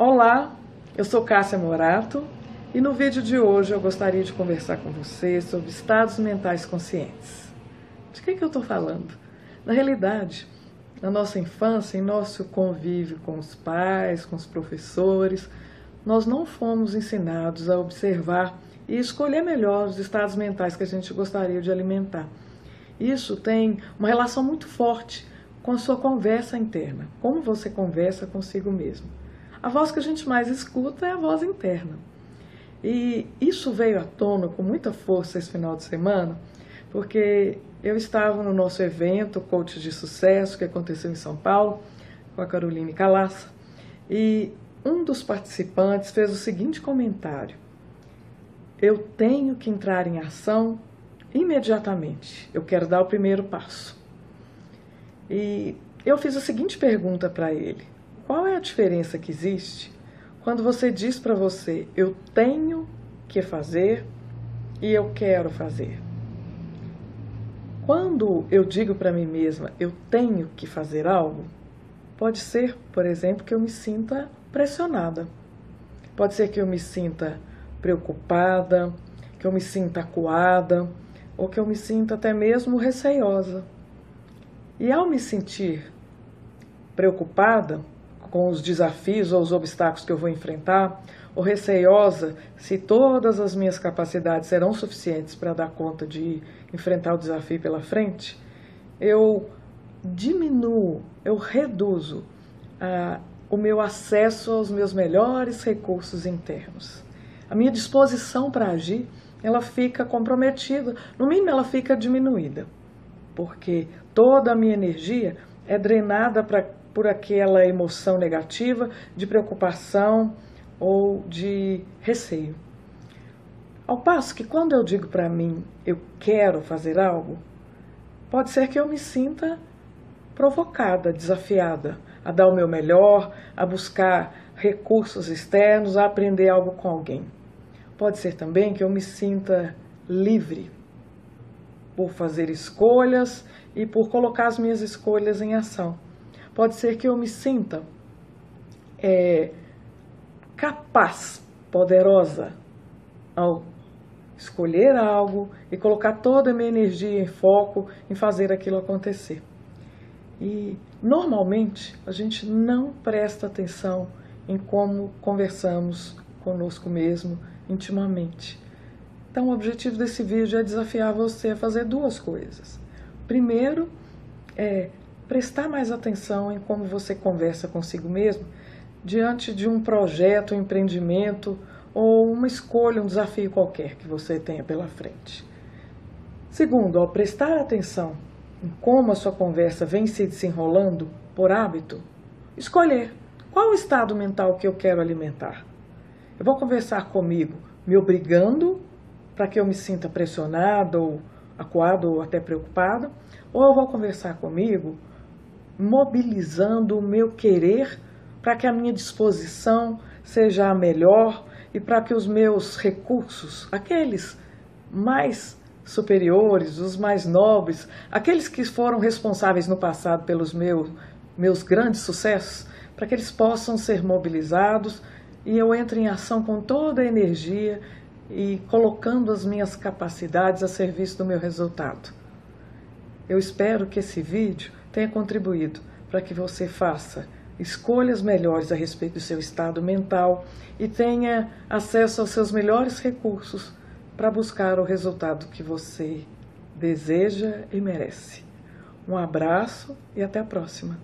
Olá, eu sou Cássia Morato e no vídeo de hoje eu gostaria de conversar com você sobre estados mentais conscientes. De que, que eu estou falando? Na realidade, na nossa infância, em nosso convívio com os pais, com os professores, nós não fomos ensinados a observar e escolher melhor os estados mentais que a gente gostaria de alimentar. Isso tem uma relação muito forte com a sua conversa interna, como você conversa consigo mesmo a voz que a gente mais escuta é a voz interna. E isso veio à tona com muita força esse final de semana, porque eu estava no nosso evento Coach de Sucesso, que aconteceu em São Paulo, com a Caroline Calaça, e um dos participantes fez o seguinte comentário: Eu tenho que entrar em ação imediatamente, eu quero dar o primeiro passo. E eu fiz a seguinte pergunta para ele: qual é a diferença que existe quando você diz para você, eu tenho que fazer e eu quero fazer? Quando eu digo para mim mesma, eu tenho que fazer algo, pode ser, por exemplo, que eu me sinta pressionada. Pode ser que eu me sinta preocupada, que eu me sinta acuada, ou que eu me sinta até mesmo receiosa. E ao me sentir preocupada, com os desafios ou os obstáculos que eu vou enfrentar, ou receiosa se todas as minhas capacidades serão suficientes para dar conta de enfrentar o desafio pela frente, eu diminuo, eu reduzo ah, o meu acesso aos meus melhores recursos internos. A minha disposição para agir, ela fica comprometida, no mínimo ela fica diminuída, porque toda a minha energia é drenada para por aquela emoção negativa de preocupação ou de receio. Ao passo que quando eu digo para mim eu quero fazer algo, pode ser que eu me sinta provocada, desafiada a dar o meu melhor, a buscar recursos externos, a aprender algo com alguém. Pode ser também que eu me sinta livre por fazer escolhas e por colocar as minhas escolhas em ação pode ser que eu me sinta é, capaz, poderosa, ao escolher algo e colocar toda a minha energia em foco em fazer aquilo acontecer. E normalmente a gente não presta atenção em como conversamos conosco mesmo intimamente. Então, o objetivo desse vídeo é desafiar você a fazer duas coisas. Primeiro, é prestar mais atenção em como você conversa consigo mesmo diante de um projeto, um empreendimento ou uma escolha, um desafio qualquer que você tenha pela frente. Segundo, ao prestar atenção em como a sua conversa vem se desenrolando por hábito, escolher qual o estado mental que eu quero alimentar. Eu vou conversar comigo me obrigando para que eu me sinta pressionado ou acuado ou até preocupado, ou eu vou conversar comigo mobilizando o meu querer para que a minha disposição seja a melhor e para que os meus recursos, aqueles mais superiores, os mais nobres, aqueles que foram responsáveis no passado pelos meus, meus grandes sucessos, para que eles possam ser mobilizados e eu entre em ação com toda a energia e colocando as minhas capacidades a serviço do meu resultado. Eu espero que esse vídeo tenha contribuído para que você faça escolhas melhores a respeito do seu estado mental e tenha acesso aos seus melhores recursos para buscar o resultado que você deseja e merece. Um abraço e até a próxima.